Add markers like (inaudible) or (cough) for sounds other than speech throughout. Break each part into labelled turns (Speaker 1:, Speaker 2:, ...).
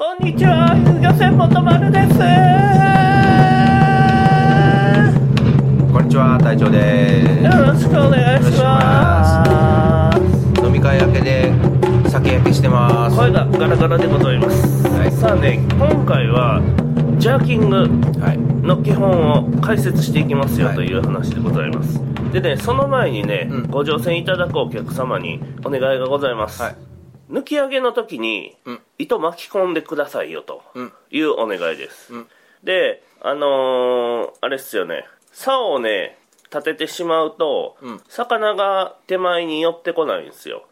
Speaker 1: こんにちは、遊漁船元丸です。
Speaker 2: こんにちは、隊長で
Speaker 1: よろしくお願いします。
Speaker 2: す。飲み会明けで酒焼けしてます。
Speaker 1: 声がガラガラでございます。
Speaker 2: はい
Speaker 1: さあね、今回はジャーキング
Speaker 2: はい。
Speaker 1: の基本を解説していきますよ
Speaker 2: はい
Speaker 1: という話でございます。でね、その前にね、
Speaker 2: うん
Speaker 1: ご乗船いただくお客様にお願いがございます。
Speaker 2: はい。
Speaker 1: 抜き上げの時に
Speaker 2: うん
Speaker 1: 糸巻き込んでくださいよと
Speaker 2: うん。
Speaker 1: いうお願いです。
Speaker 2: うん。
Speaker 1: で、あのーあれっすよね、竿をね、立ててしまうと、
Speaker 2: うん
Speaker 1: 魚が手前に寄ってこないんですよ。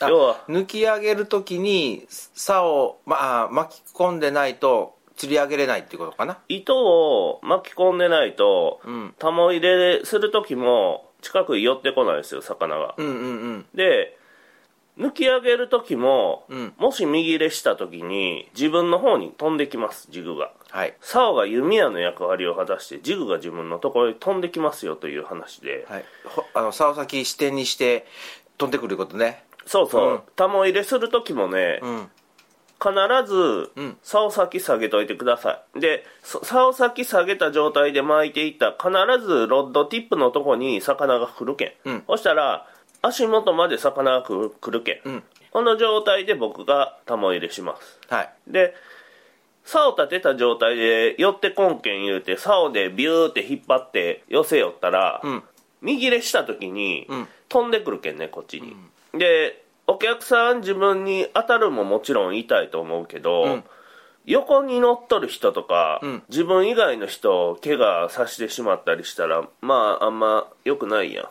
Speaker 2: あ
Speaker 1: 要は、
Speaker 2: 抜き上げるときに、竿を、まあ、巻き込んでないと、釣り上げれないってことかな？
Speaker 1: 糸を巻き込んでないと、
Speaker 2: うん。
Speaker 1: タモ入れする時も近くに寄ってこないんですよ、魚が。
Speaker 2: うんうんうん。
Speaker 1: で、抜き上げる時も、
Speaker 2: うん
Speaker 1: もし右入れした時に自分の方に飛んできます、ジグが。
Speaker 2: はい。
Speaker 1: 竿が弓矢の役割を果たしてジグが自分のところに飛んできますよという話で、
Speaker 2: はい。ほあの、竿先支点にして、飛んでくることね。
Speaker 1: そうそう、
Speaker 2: うん
Speaker 1: タモ入れする時もね、
Speaker 2: うん。
Speaker 1: 必ず
Speaker 2: うん
Speaker 1: 竿先下げといてくださいでそ竿先下げた状態で巻いていったら必ずロッドティップのとこに魚が来るけん、
Speaker 2: うん
Speaker 1: そしたら足元まで魚が来るけん、
Speaker 2: うん。
Speaker 1: この状態で僕がタモ入れします
Speaker 2: はい。
Speaker 1: で竿立てた状態で寄ってこんけん言うて竿でビューって引っ張って寄せよったら、
Speaker 2: うん。
Speaker 1: 右入れした時に、
Speaker 2: うん
Speaker 1: 飛んでくるけんねこっちに、でお客さん自分に当たるももちろん痛いと思うけど、
Speaker 2: うん
Speaker 1: 横に乗っとる人とか、
Speaker 2: うん
Speaker 1: 自分以外の人を怪我させてしまったりしたらまああんま良くないや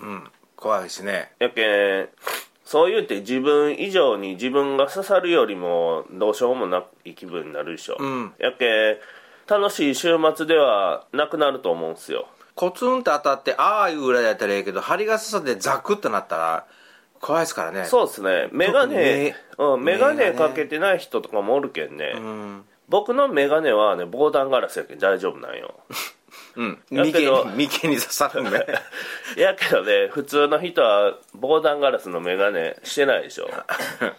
Speaker 1: ん
Speaker 2: うん。怖いですね。
Speaker 1: やけんそう言うて自分以上に自分が刺さるよりもどうしようもない気分になるでしょ、
Speaker 2: うん。
Speaker 1: やけん楽しい週末ではなくなると思うんですよ。
Speaker 2: コツンって当たって、ああいうぐらいだったらいいけど、針が刺さってザクってなったら、怖いですからね。
Speaker 1: そうですね。メガネ
Speaker 2: 特に
Speaker 1: うん、メガネ
Speaker 2: メガネ
Speaker 1: かけてない人とかもおるけんね、
Speaker 2: うん。
Speaker 1: 僕のメガネはね防弾ガラスやけん大丈夫なんよ (laughs)
Speaker 2: うん。
Speaker 1: やけど
Speaker 2: 眉間に刺さるんで。(laughs)
Speaker 1: やけどね普通の人は防弾ガラスのメガネしてないでしょ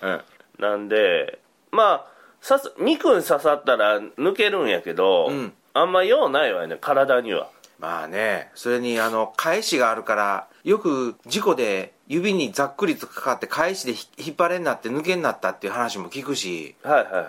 Speaker 2: うん。
Speaker 1: なんでまあ刺す肉に刺さったら抜けるんやけど、
Speaker 2: うん
Speaker 1: あんま用ないわよね体には
Speaker 2: まあね、それにあの、返しがあるから、よく事故で指にざっくりとかかって返しでひ引っ張れになって抜けになったっていう話も聞くし、
Speaker 1: はいはいはい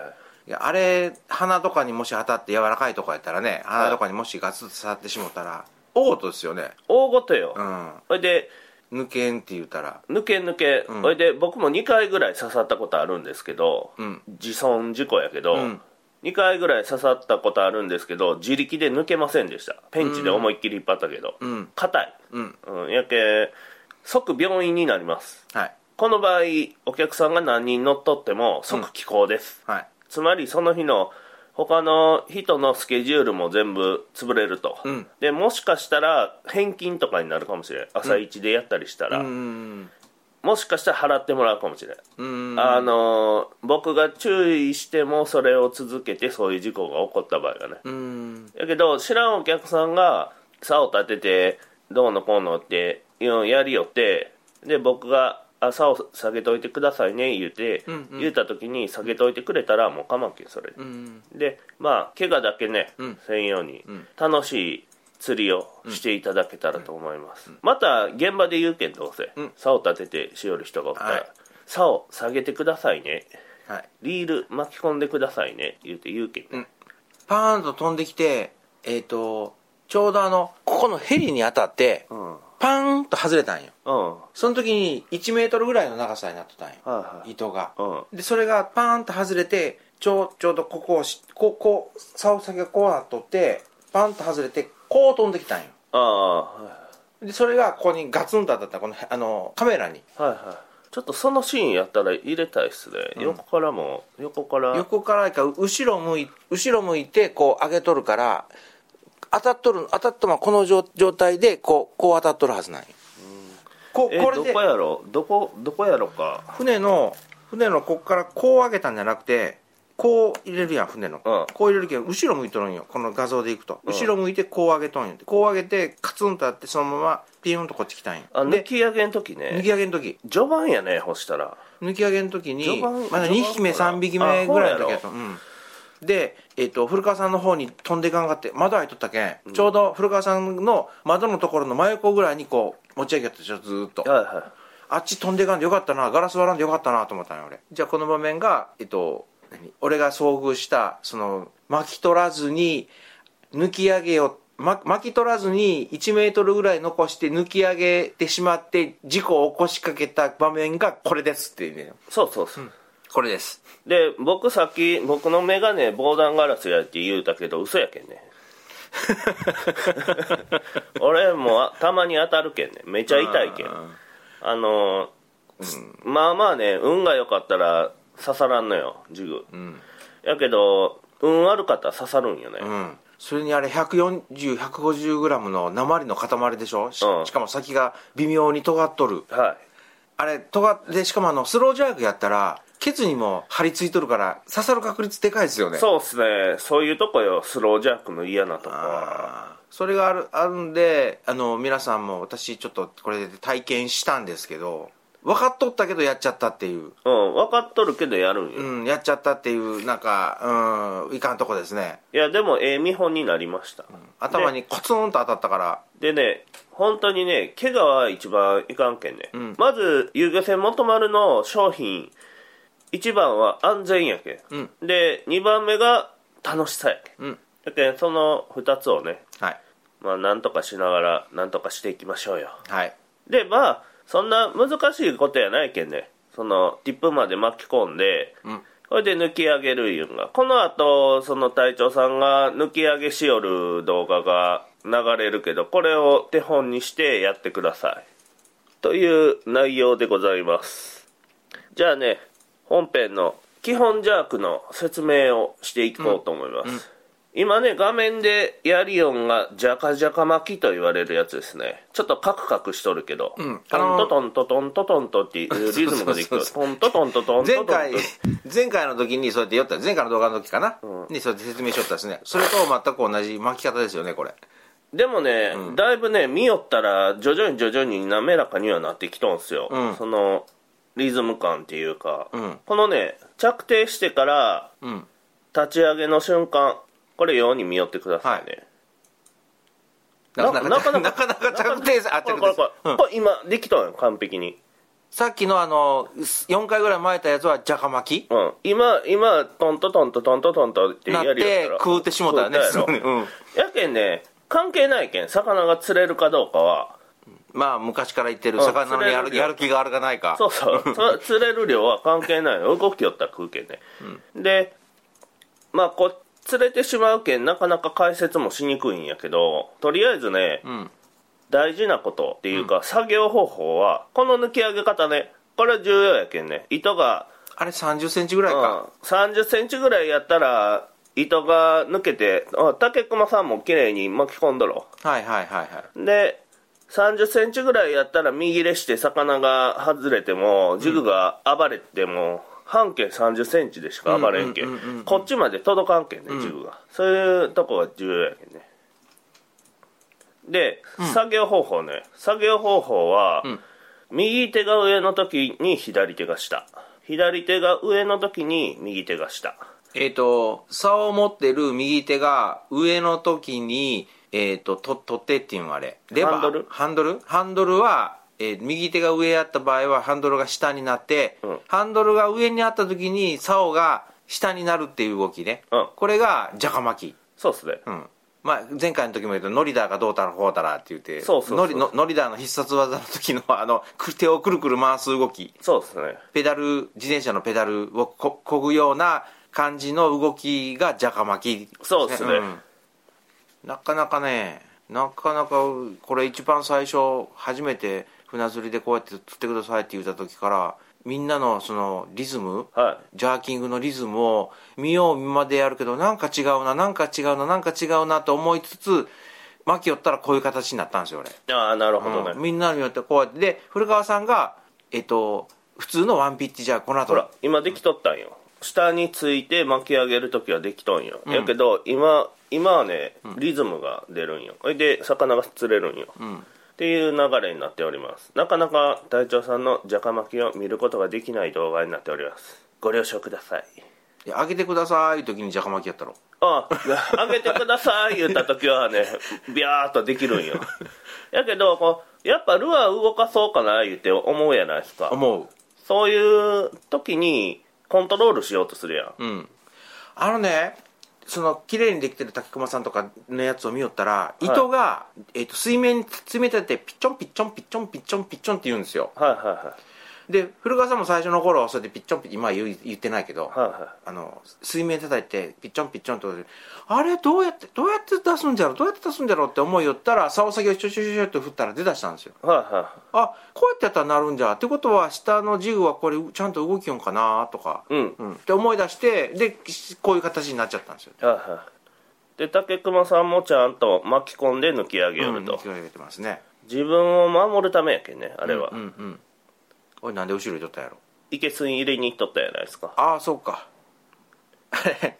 Speaker 2: いやあれ、鼻とかにもし当たって柔らかいとこやったらね、鼻とかにもしガツッと刺さってしもたら、大事ですよね。
Speaker 1: 大ごとよ、
Speaker 2: うん。
Speaker 1: それで
Speaker 2: 抜けんって言うたら。
Speaker 1: 抜け抜け、
Speaker 2: うん
Speaker 1: それで僕も2回ぐらい刺さったことあるんですけど、
Speaker 2: うん。
Speaker 1: 自損事故やけど、
Speaker 2: うん
Speaker 1: 2回ぐらい刺さったことあるんですけど自力で抜けませんでしたペンチで思いっきり引っ張ったけど
Speaker 2: うん。
Speaker 1: 硬、い、
Speaker 2: うん。
Speaker 1: うん、やけ即病院になります
Speaker 2: はい。
Speaker 1: この場合お客さんが何人乗っ取っても即帰港です、
Speaker 2: はい。
Speaker 1: つまりその日の他の人のスケジュールも全部潰れると、
Speaker 2: うん。
Speaker 1: でもしかしたら返金とかになるかもしれん。朝一でやったりしたら、
Speaker 2: うん。
Speaker 1: もしかしたら払ってもらうかもしれん。
Speaker 2: うん。
Speaker 1: あの僕が注意してもそれを続けてそういう事故が起こった場合がね。
Speaker 2: うん。
Speaker 1: やけど知らんお客さんが竿を立ててどうのこうのってやりよってで僕があ竿下げといてくださいね言うて、
Speaker 2: うんうん。
Speaker 1: 言った時に下げといてくれたらもう構わんけんそれで、
Speaker 2: うん。
Speaker 1: でまあ怪我だけね、
Speaker 2: うん。
Speaker 1: せんように、
Speaker 2: ん。
Speaker 1: 楽しい釣りをしていただけたらと思います、また現場で言うけんどうせ、
Speaker 2: うん。
Speaker 1: 竿立ててしよる人がおったら、
Speaker 2: はい
Speaker 1: 竿下げてくださいね
Speaker 2: はい。
Speaker 1: リール巻き込んでくださいね言うて言うけん、
Speaker 2: うん。パーンと飛んできて、えっ、と、ちょうどあの、ここのヘリに当たって、
Speaker 1: うん
Speaker 2: パーンと外れたんよ。
Speaker 1: うん
Speaker 2: その時に1メートルぐらいの長さになってたんよ。
Speaker 1: はいはい
Speaker 2: 糸が。
Speaker 1: うん
Speaker 2: で、それがパーンと外れて、ちょう、ちょうどここをし、こう、こう、竿先がこうなっとって、パンと外れて、こう飛んできたんよ。
Speaker 1: ああはい
Speaker 2: で、それがここにガツンと当たった、この、あの、カメラに。
Speaker 1: はいはいちょっとそのシーンやったら入れたいっすね、
Speaker 2: うん
Speaker 1: 横からも横から
Speaker 2: 横からか、後ろ向い、後ろ向いて、こう上げとるから、当たっとる、当たったままこの状状態で、こう、こう当たっとるはずなんよ。こ
Speaker 1: え
Speaker 2: これで。
Speaker 1: どこやろ？どこどこやろか。
Speaker 2: 船の船のこっからこう上げたんじゃなくてこう入れるやん船の、
Speaker 1: うん。
Speaker 2: こう入れるけど後ろ向いとるんよ。この画像でいくと、
Speaker 1: うん。
Speaker 2: 後ろ向いてこう上げとんよこう上げてカツンとあってそのままピヨンとこっち来たんよ。
Speaker 1: あ抜
Speaker 2: で
Speaker 1: き上げの時
Speaker 2: 抜
Speaker 1: ね
Speaker 2: き上げの時。
Speaker 1: 序盤やねほしたら。
Speaker 2: 抜き上げの時に
Speaker 1: 序盤
Speaker 2: まだ2匹目
Speaker 1: 序盤
Speaker 2: 3匹目ぐらいの時やと、うん、で、えっと古川さんの方に飛んでいかんかって窓開いとったけん、ちょうど古川さんの窓のところの真横ぐらいにこう持ち上げたでしょずーっと。
Speaker 1: はいは
Speaker 2: あっち飛んでいかんでよかったなガラス割らんでよかったなと思ったんよ俺。じゃあこの場面がえっと何俺が遭遇したその巻き取らずに抜き上げよま巻き取らずに1メートルぐらい残して抜き上げてしまって事故を起こしかけた場面がこれですっていうね。
Speaker 1: いそうそうそう、
Speaker 2: これです。
Speaker 1: で僕さっき僕の眼鏡防弾ガラスやって言うたけど嘘やけんね。(laughs) 俺もあたまに当たるけんね。めちゃ痛いけん。あのまあまあね運が良かったら刺さらんのよジグ、やけど運悪かったら刺さるんよね、
Speaker 2: うん。それにあれ140150グラムの鉛の塊でしょ？し,、
Speaker 1: うん。
Speaker 2: しかも先が微妙に尖っとる。
Speaker 1: はい。
Speaker 2: あれ尖ってしかもあのスロージャークやったらケツにも張り付いとるから刺さる確率でかいですよね。
Speaker 1: そうっすね。そういうとこよ。スロージャークの嫌なとこ。
Speaker 2: それがあるあるんであの皆さんも私ちょっとこれで体験したんですけど分かっとったけどやっちゃったっていう、
Speaker 1: うん分かっとるけどやるんよ、
Speaker 2: うん、やっちゃったっていうなんかうんいかんとこですね。
Speaker 1: いやでもええ見本になりました、
Speaker 2: 頭にコツンと当たったから。
Speaker 1: でね本当にね怪我は一番いかんけんね、
Speaker 2: ん。
Speaker 1: まず遊漁船元丸の商品一番は安全やけん、
Speaker 2: うん。
Speaker 1: で2番目が楽しさやけん。
Speaker 2: うん。
Speaker 1: だけんその2つをね
Speaker 2: はい。
Speaker 1: まあなんとかしながらなんとかしていきましょうよ。
Speaker 2: はい。
Speaker 1: でまあそんな難しいことやないけんね。そのティップまで巻き込んで、
Speaker 2: うん。
Speaker 1: それで抜き上げるいうんが。この後その隊長さんが抜き上げしよる動画が流れるけどこれを手本にしてやってください。という内容でございます。じゃあね本編の基本ジャークの説明をしていこうと思います、今ね画面でヤリオンがジャカジャカ巻きと言われるやつですね。ちょっとカクカクしとるけど、
Speaker 2: ん。
Speaker 1: トントトントトントトントっていうリズムができてるトントトントトント
Speaker 2: 前回前回の時にそうやって言った前回の動画の時かな、にそうやって説明しとったですね。それと全く同じ巻き方ですよねこれ。
Speaker 1: でもね、だいぶね見よったら徐々に徐々に滑らかにはなってきとんすよ、
Speaker 2: うん。
Speaker 1: そのリズム感っていうか、
Speaker 2: うん。
Speaker 1: このね着底してから
Speaker 2: うん。
Speaker 1: 立ち上げの瞬間これように見よってくださいね、
Speaker 2: なかなか
Speaker 1: なかな (laughs)
Speaker 2: なかなか着底さあ着
Speaker 1: これこれこれ、
Speaker 2: うん。
Speaker 1: これ今できたんよ完璧に。
Speaker 2: さっきのあの4回ぐらい巻いたやつはジャカ巻き？
Speaker 1: うん。今今トントトントトントトントってやりよったら
Speaker 2: て食うてしもたよね
Speaker 1: やろ。
Speaker 2: うん。
Speaker 1: やけんね関係ないけん魚が釣れるかどうかは
Speaker 2: まあ昔から言ってる
Speaker 1: うん。
Speaker 2: 魚のやるやる気があるかないか。
Speaker 1: そうそう。(laughs) そ釣れる量は関係ない。よ動きよったら食うけんね、でまあこう釣れてしまうけんなかなか解説もしにくいんやけどとりあえずね、
Speaker 2: ん。
Speaker 1: 大事なことっていうか、作業方法はこの抜き上げ方ねこれは重要やけんね。糸が
Speaker 2: あれ3 0ンチぐらいか、
Speaker 1: うん、3 0ンチぐらいやったら糸が抜けてあ竹熊さんも綺麗に巻き込んどろ。
Speaker 2: はいはいはいはい。
Speaker 1: で3 0ンチぐらいやったら右入れして魚が外れてもジグが暴れても、半径3 0ンチでしか暴れんけん,、こっちまで届かんけんね、ジグが。そういうとこが重要やけんね。で、作業方法ね。作業方法は、
Speaker 2: ん。
Speaker 1: 右手が上の時に左手が下。左手が上の時に右手が下。
Speaker 2: えっ、と竿を持ってる右手が上の時にえっ、とと取ってっていうのはあれ。レバー
Speaker 1: ハンドル？
Speaker 2: ハンドル？ハンドルは、えー右手が上やった場合はハンドルが下になって、
Speaker 1: うん。
Speaker 2: ハンドルが上にあった時に竿が下になるっていう動きね、
Speaker 1: うん。
Speaker 2: これがジャカ巻き。
Speaker 1: そうっすね。
Speaker 2: うん。まあ、前回の時も言うとノリダーがどうたらこうたらって言って
Speaker 1: そうそうそう。
Speaker 2: ノリのノリダーの必殺技の時のあのく手をくるくる回す動き。
Speaker 1: そうっすね。
Speaker 2: ペダル自転車のペダルをこ漕ぐような感じの動きがジャカ巻き、
Speaker 1: そうっすね。
Speaker 2: んなかなかねなかなかこれ一番最初初めて船釣りでこうやって釣ってくださいって言った時からみんなのそのリズム
Speaker 1: は
Speaker 2: ジャーキングのリズムを見よう見までやるけどなんか違うななんか違うななんか違うなと思いつつ巻き寄ったらこういう形になったんですよ俺、
Speaker 1: いああなるほどね、
Speaker 2: うん。みんなによってこうやって。で古川さんがえっと普通のワンピッチじゃあこの後。
Speaker 1: ほら今できとったんよ。下について巻き上げる時はできとんよ、
Speaker 2: ん。
Speaker 1: やけど今今はねリズムが出るんよ。それで魚が釣れるんよ、
Speaker 2: ん。
Speaker 1: っていう流れになっております。なかなか隊長さんのジャカ巻きを見ることができない動画になっております。ご了承ください。
Speaker 2: いやあげてください時にじゃか巻きやったろ。
Speaker 1: ああげてください言った時はねビャーっとできるんよ。(laughs) やけどこうやっぱルアー動かそうかな言って思うやないですか。
Speaker 2: 思う。
Speaker 1: そういう時にコントロールしようとするやん。
Speaker 2: うん。あのねその綺麗にできてる竹熊さんとかのやつを見よったら、糸が、えっと水面に詰めててピッチョンピッチョンピッチョンピッチョンピッチョンって言うんですよ。
Speaker 1: はいはいは
Speaker 2: で古川さんも最初の頃はそれでピッチョンピッ今は言ってないけど、
Speaker 1: いはい。は
Speaker 2: あの水面叩いてピッチョンピッチョンってあれどうやってどうやって出すんじゃろうどうやって出すんじゃろうって思いよったら竿先をちょちょちょちょって振ったら出だしたんですよ。
Speaker 1: いはいは
Speaker 2: あこうやってやったらなるんじゃってことは下のジグはこれちゃんと動きよんかなとか、
Speaker 1: いうん。
Speaker 2: うん、って思い出してでこういう形になっちゃったんですよ。
Speaker 1: はいはい。で竹熊さんもちゃんと巻き込んで抜き上げよると、
Speaker 2: うん気を上げてますね。
Speaker 1: 自分を守るためやけんねあれは、
Speaker 2: うんうんおいなんで後ろに取ったんやろ？
Speaker 1: いけすに入れに行っとったやないですか。
Speaker 2: ああそうか。あ (laughs) れ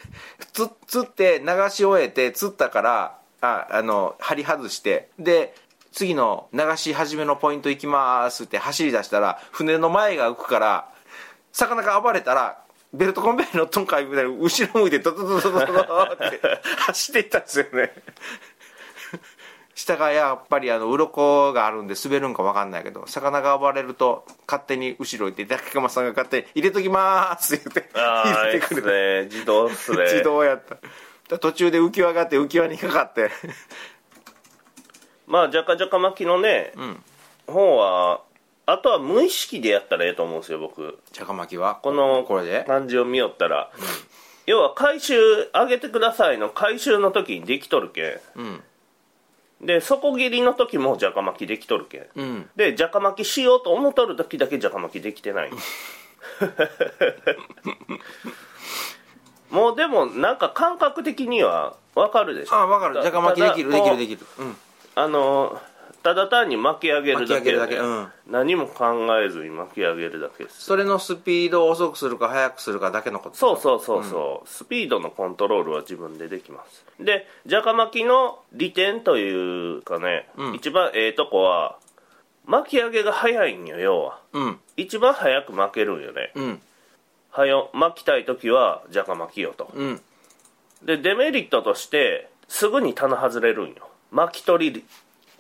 Speaker 2: つ釣って流し終えて釣ったからああの針外してで次の流し始めのポイント行きますって走り出したら船の前が浮くから魚が暴れたらベルトコンベヤーのトンカイみたいに後ろ向いてドドドドドドドって走っていったんですよね下がやっぱりあの鱗があるんで滑るんか分かんないけど魚が暴れると勝手に後ろ行って竹熊さんが勝手に「入れときます」って言って入れてくる
Speaker 1: ね。自動っすね。(laughs)
Speaker 2: 自動やった。だ途中で浮き輪があって浮き輪にかかって。
Speaker 1: まあじゃかじゃか巻きのね、
Speaker 2: ん。
Speaker 1: 方はあとは無意識でやったらええと思うんですよ僕。
Speaker 2: 茶か巻きは？
Speaker 1: この
Speaker 2: これで？
Speaker 1: 感じを見よったら、要は回収上げてくださいの回収の時にできとるけ
Speaker 2: うん
Speaker 1: んで底切りの時もじゃか巻きできとるけん。
Speaker 2: うん。
Speaker 1: でじゃか巻きしようと思っとる時だけじゃか巻きできてない。(laughs) もうでもなんか感覚的には分かるでしょ。
Speaker 2: あ分かる。
Speaker 1: た
Speaker 2: 茶か巻きできるできるできる。うん。
Speaker 1: あのただ単に巻き上げるだけ,、
Speaker 2: 巻き上げるだけうん。
Speaker 1: 何も考えずに巻き上げるだけです。
Speaker 2: それのスピードを遅くするか速くするかだけのこと。
Speaker 1: そうそうそうそう、スピードのコントロールは自分でできます。でじゃか巻きの利点というかね、
Speaker 2: うん。
Speaker 1: 一番ええとこは巻き上げが早いんよ要は。
Speaker 2: うん。
Speaker 1: 一番早く巻けるんよね。
Speaker 2: うん。
Speaker 1: はよ巻きたい時はじゃか巻きよと。
Speaker 2: うん。
Speaker 1: でデメリットとしてすぐに棚外れるんよ。巻き取り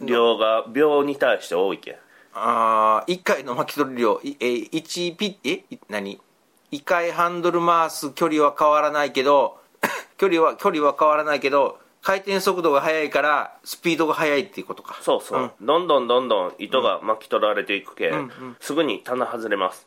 Speaker 1: 量が秒に対して多いけん。
Speaker 2: ああ1回の巻き取り量。いえ1ピッえい何？1回ハンドル回す距離は変わらないけど (coughs) 距離は距離は変わらないけど回転速度が速いからスピードが速いっていうことか。
Speaker 1: そうそう、どんどんどんどん糸が巻き取られていくけん、すぐに棚外れます、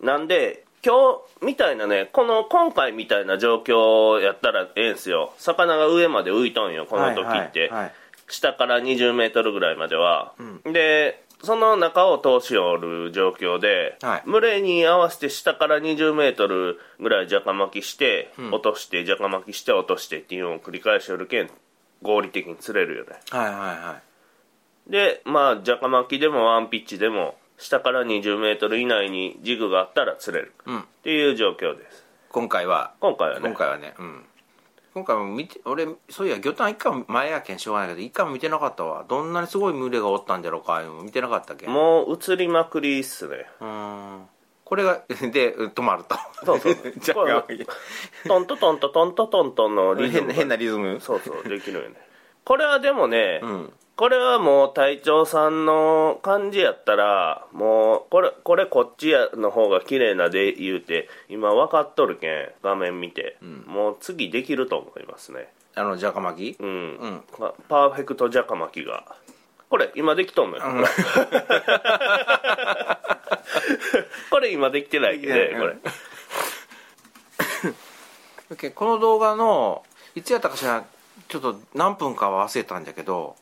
Speaker 1: なんで今日みたいなねこの今回みたいな状況やったらええんすよ。魚が上まで浮いとんよこの時って、
Speaker 2: はいはいはい
Speaker 1: 下から2 0ルぐらいまでは、でその中を通しおる状況で、
Speaker 2: はい。
Speaker 1: 群れに合わせて下から2 0ルぐらいじゃか巻きして、落としてじゃか巻きして落としてっていうのを繰り返しおるけん合理的に釣れるよね。
Speaker 2: はいはいはい。
Speaker 1: でまあじゃか巻きでもワンピッチでも下から2 0ル以内にジグがあったら釣れる。
Speaker 2: うん。
Speaker 1: っていう状況です。
Speaker 2: 今回は。
Speaker 1: 今回はね。
Speaker 2: 今回はね。うん今回も見て俺そういや魚探一回も前やけんしょうがないけど一回も見てなかったわ。どんなにすごい群れがおったんじゃろうかいうの見てなかったっけう
Speaker 1: もう映りまくりっすね。
Speaker 2: ーん。これが (laughs) で止まると。
Speaker 1: そうそう。(laughs)
Speaker 2: じゃあ
Speaker 1: トントトントトントトントンのリズムが
Speaker 2: 変な変なリズム
Speaker 1: そうそうできるよねこれはでもね、
Speaker 2: うん
Speaker 1: これはもう隊長さんの感じやったらもうこれこれこっちやの方が綺麗なで言うて今分かっとるけん画面見て、もう次できると思いますね。
Speaker 2: あのじゃか巻き？
Speaker 1: うん、
Speaker 2: ん。
Speaker 1: パパーフェクトジャカ巻きが。これ今できとんのよ、(laughs) これ今できてないけどね
Speaker 2: うん
Speaker 1: これ。
Speaker 2: けこの動画のいつやったかしらちょっと何分かは忘れたんだけど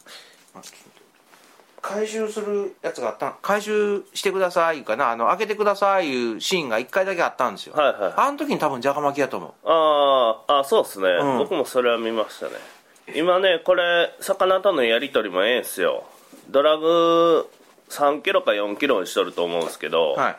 Speaker 2: 回収するやつがあった回収してくださいかな？あの開けてくださいいうシーンが1回だけあったんですよ、
Speaker 1: はいはい。
Speaker 2: あの時に多分じゃが巻きやと思う。
Speaker 1: あーあそうっすね、
Speaker 2: うん。
Speaker 1: 僕もそれは見ましたね。今ねこれ魚とのやり取りもええんすよ。ドラグ3キロか4キロにしとると思うんですけど、
Speaker 2: はい。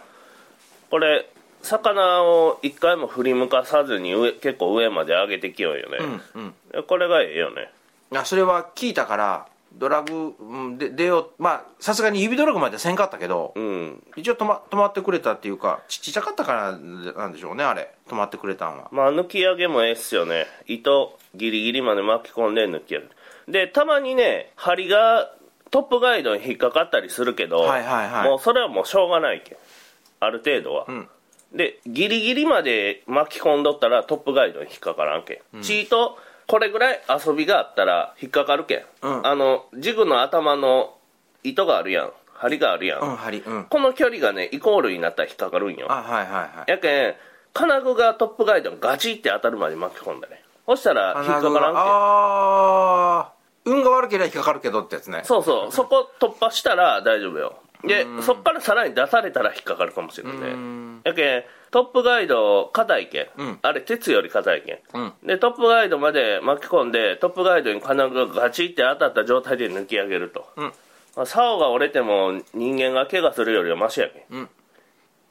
Speaker 1: これ魚を一回も振り向かさずに上結構上まで上げてきようよね、
Speaker 2: うんうん。
Speaker 1: これがええよね。
Speaker 2: あそれは聞いたからドラグ、うん、で出ようまあさすがに指ドラグまではせんかったけど、
Speaker 1: うん。
Speaker 2: 一応止ま止まってくれたっていうかちちっちゃかったからなんでしょうねあれ。止まってくれたんは。
Speaker 1: まあ抜き上げもええっすよね。糸ギリギリまで巻き込んで抜き上げ。るでたまにね針がトップガイドに引っかかったりするけど、
Speaker 2: はいはいはい。
Speaker 1: もうそれはもうしょうがないけん。ある程度は、
Speaker 2: ん。
Speaker 1: でギリギリまで巻き込んどったらトップガイドに引っかからんけん、チートこれぐらい遊びがあったら引っかかるけん、
Speaker 2: うん。
Speaker 1: あのジグの頭の糸があるやん。針があるやん、
Speaker 2: うん針。うん。
Speaker 1: この距離がねイコールになったら引っかかるんよ。
Speaker 2: あはいはいはい。
Speaker 1: やけん金具がトップガイドにガチって当たるまで巻き込んだね。そしたら引っかからんけん。
Speaker 2: ああ運が悪ければ引っかかるけどってやつね。
Speaker 1: そうそう。そこ突破したら大丈夫よでそっからさらに出されたら引っかかるかもしれない
Speaker 2: ん。
Speaker 1: やけんトップガイド硬いけん、
Speaker 2: うん。
Speaker 1: あれ鉄より硬いけん
Speaker 2: うん。
Speaker 1: でトップガイドまで巻き込んでトップガイドに金具がガチって当たった状態で抜き上げると、
Speaker 2: うん。
Speaker 1: まあ、竿が折れても人間が怪我するよりはマシやけん、
Speaker 2: うん。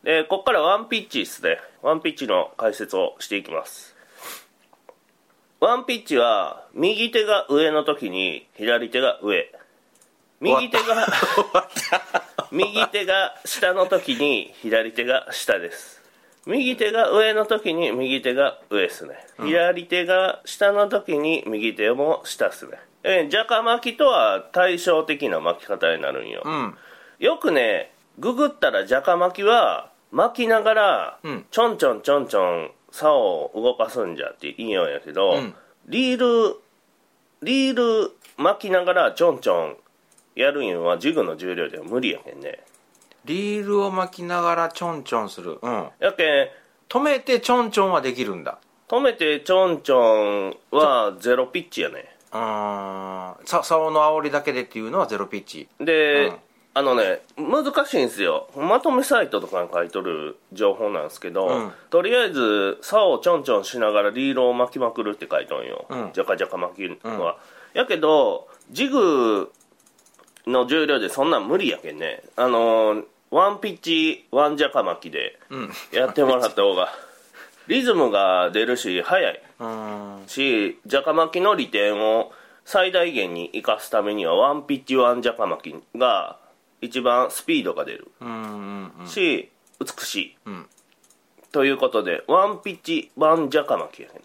Speaker 1: でこっからワンピッチですね。ワンピッチの解説をしていきます。ワンピッチは右手が上の時に左手が上。右手が右手が下の時に左手が下です。右手が上の時に右手が上ですね、左手が下の時に右手も下ですね。えージャカ巻きとは対照的な巻き方になるんよ、
Speaker 2: うん。
Speaker 1: よくねググったらジャカ巻きは巻きながら、
Speaker 2: うん。
Speaker 1: ちょんちょんちょんちょん竿を動かすんじゃって言いようんやけど、
Speaker 2: うん。
Speaker 1: リールリール巻きながらちょんちょんやるんはジグの重量では無理やけんね。
Speaker 2: リールを巻きながらちょんちょんする。うん。
Speaker 1: やけん
Speaker 2: 止めてちょんちょんはできるんだ。
Speaker 1: 止めてちょんちょんはゼロピッチやね。
Speaker 2: うー。んさ竿の煽りだけでっていうのはゼロピッチ。
Speaker 1: で、
Speaker 2: うん。
Speaker 1: あのね難しいんですよ。まとめサイトとかに書いとる情報なんですけど、
Speaker 2: うん。
Speaker 1: とりあえず竿をちょんちょんしながらリールを巻きまくるって書いとんよ、
Speaker 2: うん。
Speaker 1: ジャカジャカ巻きは、やけどジグの重量でそんなん無理やけんね。あのーワンピッチワンジャカ巻きで
Speaker 2: うん。
Speaker 1: やってもらった方がリズムが出るし速い。しジャカ巻きの利点を最大限に生かすためにはワンピッチワンジャカ巻きが一番スピードが出る。し、美しい、
Speaker 2: ん。
Speaker 1: ということでワンピッチワンジャカ巻きやね。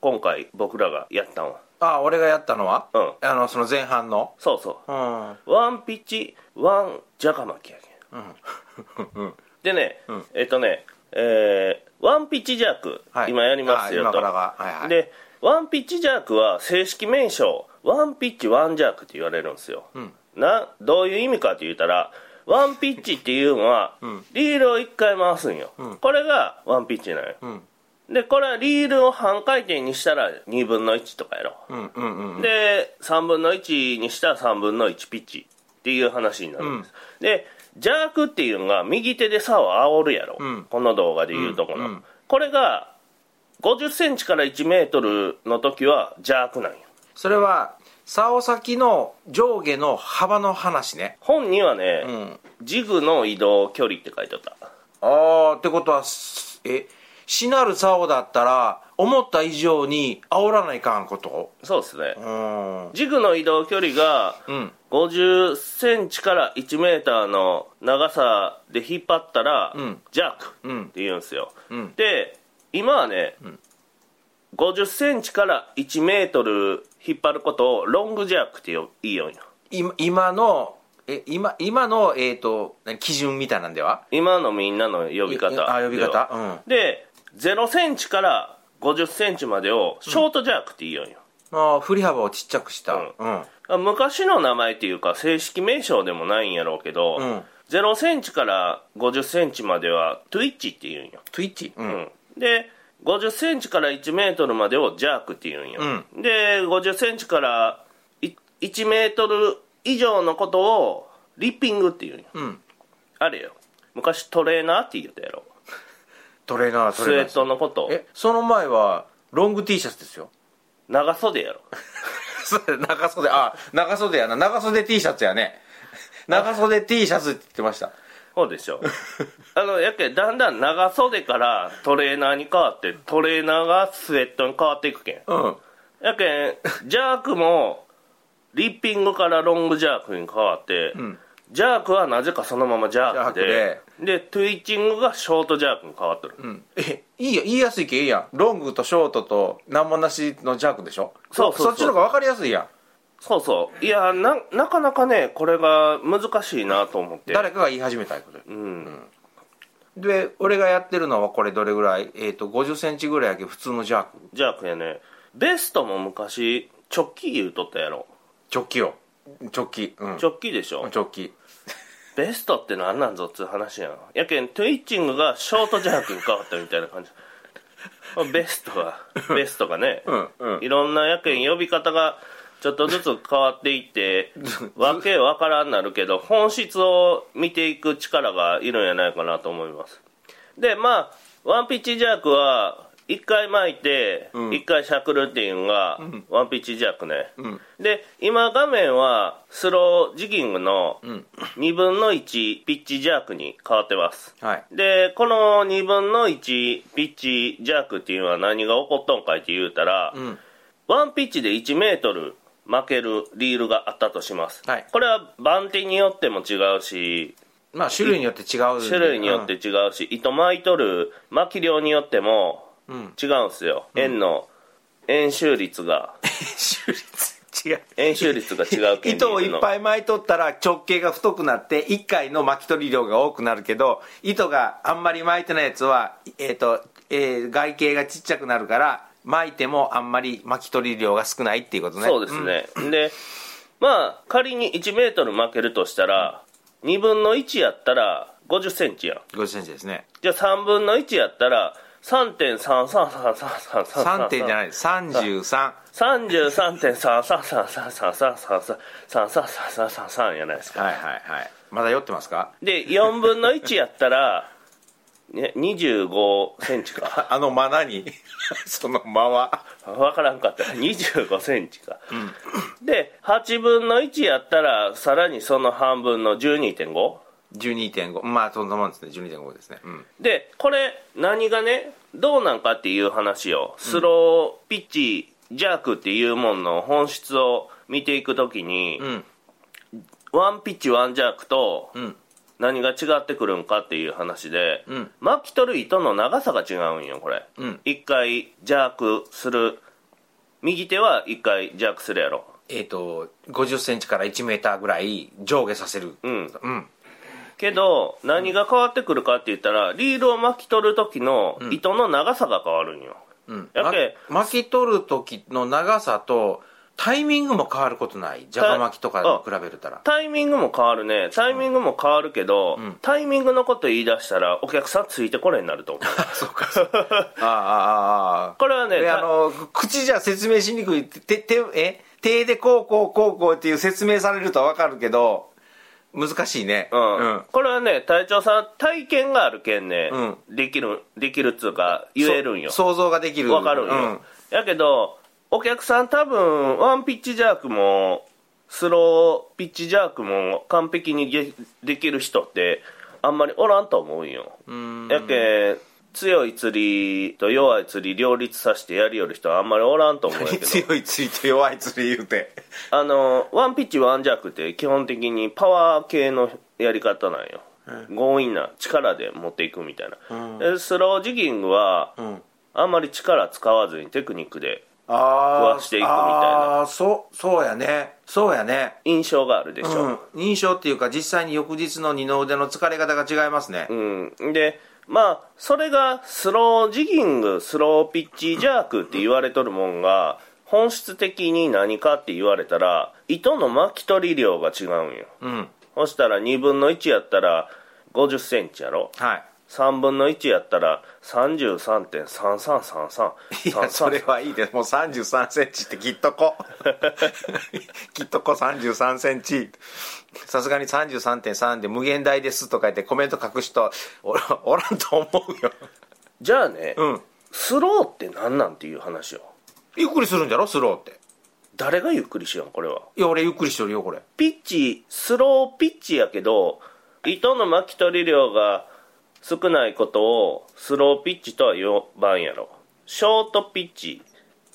Speaker 1: 今回僕らがやったんは
Speaker 2: あ俺がやったのは？
Speaker 1: うん。
Speaker 2: あのその前半の？
Speaker 1: そうそ
Speaker 2: う。ん。
Speaker 1: うワンピッチワンジャカ巻きやけん。
Speaker 2: うん。(laughs)
Speaker 1: でね、
Speaker 2: ん。
Speaker 1: えっとねえーワンピッチジャーク、
Speaker 2: はい。
Speaker 1: 今やりますよと。
Speaker 2: あ今からがはいはい。
Speaker 1: でワンピッチジャークは正式名称ワンピッチワンジャークって言われるんですよ、
Speaker 2: ん。
Speaker 1: などういう意味かって言ったらワンピッチっていうのは、
Speaker 2: ん。
Speaker 1: リールを1回回すんよ、
Speaker 2: ん。
Speaker 1: これがワンピッチなんよ、
Speaker 2: うん
Speaker 1: でこれはリールを半回転にしたら2分の1とかやろ、
Speaker 2: うんうんうん
Speaker 1: で3分の1にしたら3分の1ピッチっていう話になるんです、でジャークっていうのが右手で竿を煽るやろ、
Speaker 2: うん。
Speaker 1: この動画で言うとこの、
Speaker 2: うんうん。
Speaker 1: これが5 0センチから1メートルの時はジャークなんよ
Speaker 2: それは竿先の上下の幅の話ね。
Speaker 1: 本にはね、
Speaker 2: うん。
Speaker 1: ジグの移動距離って書いてあった。
Speaker 2: ああってことはすえしなる竿だったら思った以上に煽らないかんこと。
Speaker 1: そうですね、
Speaker 2: うん。
Speaker 1: ジグの移動距離が
Speaker 2: うん。
Speaker 1: 50センチから1メーターの長さで引っ張ったら、
Speaker 2: うん。
Speaker 1: ジャーク
Speaker 2: うん。
Speaker 1: って言うんですよ、
Speaker 2: うん。
Speaker 1: で今はね、50センチから1メートル引っ張ることをロングジャークってよいいよんよ。
Speaker 2: 今今のえ今今のえっ、と何基準みたいなんでは？
Speaker 1: 今のみんなの呼び方
Speaker 2: あ呼び方？うん。
Speaker 1: で0センチから50センチまでをショートジャークっていいよんよ、
Speaker 2: あー振り幅をちっちゃくした。
Speaker 1: うん。
Speaker 2: うん。
Speaker 1: 昔の名前っていうか正式名称でもないんやろうけど、
Speaker 2: うん。
Speaker 1: 0センチから50センチまではトゥイッチって言うんよ、
Speaker 2: トゥイッチう
Speaker 1: うんん、で50センチから1メートルまでをジャークって言うんよ、
Speaker 2: う
Speaker 1: で50センチからい1メートル以上のことをリッピングって言うんよ。
Speaker 2: うん。
Speaker 1: あれよ。昔トレーナーって言うたやろ
Speaker 2: トレーナート
Speaker 1: スウェットのこと？
Speaker 2: えその前はロング T シャツですよ。
Speaker 1: 長袖やろ。(laughs)
Speaker 2: 長袖。あ長袖やな。長袖 T シャツやね。長袖 T シャツって言ってました。
Speaker 1: そうでしょ。あのやけだんだん長袖からトレーナーに変わってトレーナーがスウェットに変わっていくけん。
Speaker 2: うん。
Speaker 1: やけんジャークもリッピングからロングジャークに変わって、ジャークはなぜかそのままジャークででトゥイッチングがショートジャークに変わってる、
Speaker 2: うん。えいいよ言いやすいけいいやん。ロングとショートと何もなしのジャークでしょ？
Speaker 1: そうそうそう。
Speaker 2: そっちの方が分かりやすいやん。
Speaker 1: そうそう。いやななかなかねこれが難しいなと思って。
Speaker 2: 誰かが言い始めたいこと
Speaker 1: うん、
Speaker 2: で俺がやってるのはこれどれぐらい？えっ、と5 0センチぐらいやけど普通のジャーク。
Speaker 1: ジャークやね。ベストも昔直帰言うとったやろ。
Speaker 2: 直帰よ。直帰うん。
Speaker 1: 直帰でしょ。
Speaker 2: 直帰
Speaker 1: ベストって何なんぞっつう話やん。やけんトゥイッチングがショートジャークに変わったみたいな感じ。ベストがベストがね、
Speaker 2: うんうん。
Speaker 1: いろんなやけん呼び方がちょっとずつ変わっていって (laughs) わけわからんなるけど本質を見ていく力がいるんやないかなと思います。でまあワンピッチジャークは一回巻いて
Speaker 2: うん。
Speaker 1: 一回しゃくるっていうのがワンピッチジャね、
Speaker 2: ん。
Speaker 1: で今画面はスロージギングの
Speaker 2: ん。
Speaker 1: 2分の1ピッチジャークに変わってます。
Speaker 2: はい。
Speaker 1: でこの2分の1ピッチジャークっていうのは何が起こっとんかいって言うたら、
Speaker 2: うん。
Speaker 1: ワンピッチで1メートル負けるリールがあったとします、
Speaker 2: はい。
Speaker 1: これは番手によっても違うし
Speaker 2: まあ種類によって違う。
Speaker 1: 種類によって違うし、糸巻いとる巻き量によっても
Speaker 2: うん。
Speaker 1: 違うんすよ、円の円周率が。
Speaker 2: 種率？違う。
Speaker 1: 円周率が違う (laughs)
Speaker 2: 糸をいっぱ
Speaker 1: い
Speaker 2: い巻いとったら直径が太くなって1回の巻き取り量が多くなるけど糸があんまり巻いてないやつは、えーとえー外径がちっちゃくなるから巻いてもあんまり巻き取り量が少ないっていうことね。
Speaker 1: そうですね、でまあ仮に1メートル負けるとしたら2分の1やったら5 0センチやん。
Speaker 2: 5 0センチですね。
Speaker 1: じゃあ3分の1やったら3.3333333
Speaker 2: 3点じゃないです33
Speaker 1: 33.333333333やないですか
Speaker 2: はいはいはいまだ酔ってますか
Speaker 1: で4分の1やったら、ね、25センチか
Speaker 2: あの間何その間は
Speaker 1: 分からんかった25センチか、で8分の1やったらさらにその半分の 12.5?
Speaker 2: 12.5まあそんなもんですね。12.5ですね。うん。
Speaker 1: でこれ何がねどうなんかっていう話をスローピッチジャークっていうものの本質を見ていくときに、
Speaker 2: うん。
Speaker 1: ワンピッチワンジャークと
Speaker 2: うん。
Speaker 1: 何が違ってくるんかっていう話で、
Speaker 2: うん。
Speaker 1: 巻き取る糸の長さが違うんよこれ、
Speaker 2: うん。
Speaker 1: 一回ジャークする。右手は一回ジャークするやろ。
Speaker 2: えっ、と5 0センチから1メーターぐらい上下させる。
Speaker 1: うん。
Speaker 2: うん
Speaker 1: けど何が変わってくるかって言ったらリールを巻き取る時の糸の長さが変わるんよ、
Speaker 2: うん、
Speaker 1: やけ
Speaker 2: ま巻き取る時の長さとタイミングも変わることない？じゃが巻きとかに比べるたら。
Speaker 1: タイミングも変わるね。タイミングも変わるけど、
Speaker 2: ん。
Speaker 1: タイミングのこと言い出したらお客さんついてこれになると思う。(laughs)
Speaker 2: そうか。ああああああ
Speaker 1: これはね
Speaker 2: あの口じゃ説明しにくい。手手え？手でこうこうこうこうっていう説明されると分かるけど難しいね。
Speaker 1: うん。
Speaker 2: うん。
Speaker 1: これはね隊長さん体験があるけんね、
Speaker 2: うん。
Speaker 1: できるできるっつうか言えるんよ。
Speaker 2: そ想像ができる。
Speaker 1: わかるんよ、
Speaker 2: うん。
Speaker 1: やけどお客さん多分ワンピッチジャークもスローピッチジャークも完璧にでできる人ってあんまりおらんと思うんよ。
Speaker 2: うん。
Speaker 1: やけん強い釣りと弱い釣り両立させてやりよる人はあんまりおらんと思うけど。
Speaker 2: 強い釣りと弱い釣り言うて。
Speaker 1: あのワンピッチワンジャークって基本的にパワー系のやり方なんよ、強引な力で持っていくみたいな、
Speaker 2: うん。
Speaker 1: でスロージギングは
Speaker 2: うん。
Speaker 1: あんまり力使わずにテクニックで
Speaker 2: あ
Speaker 1: 壊していくみたいな。
Speaker 2: あーそうそうやね。そうやね。
Speaker 1: 印象があるでしょ、
Speaker 2: うん、印象っていうか実際に翌日の二の腕の疲れ方が違いますね、
Speaker 1: うん、でまあそれがスロージギングスローピッチジャークって言われとるもんが本質的に何かって言われたら糸の巻き取り量が違うんよ。
Speaker 2: うん。
Speaker 1: そしたら2分の1やったら5 0センチやろ。
Speaker 2: はい
Speaker 1: 3分の1やったら33.3333
Speaker 2: いやそれはいいです。もう3 3センチって切っとこ。(laughs) 切っとこ3 3センチ。さすがに33.3で無限大ですとか言ってコメント書く人おらおらんと思うよ。
Speaker 1: じゃあね、
Speaker 2: うん。
Speaker 1: スローって何なんていう話よ。
Speaker 2: ゆっくりするんじゃろ？スローって。
Speaker 1: 誰がゆっくりしよんこれは。い
Speaker 2: や俺ゆっくりしとるよこれ。
Speaker 1: ピッチスローピッチやけど糸の巻き取り量が少ないことをスローピッチとは呼ばんやろ。ショートピッチ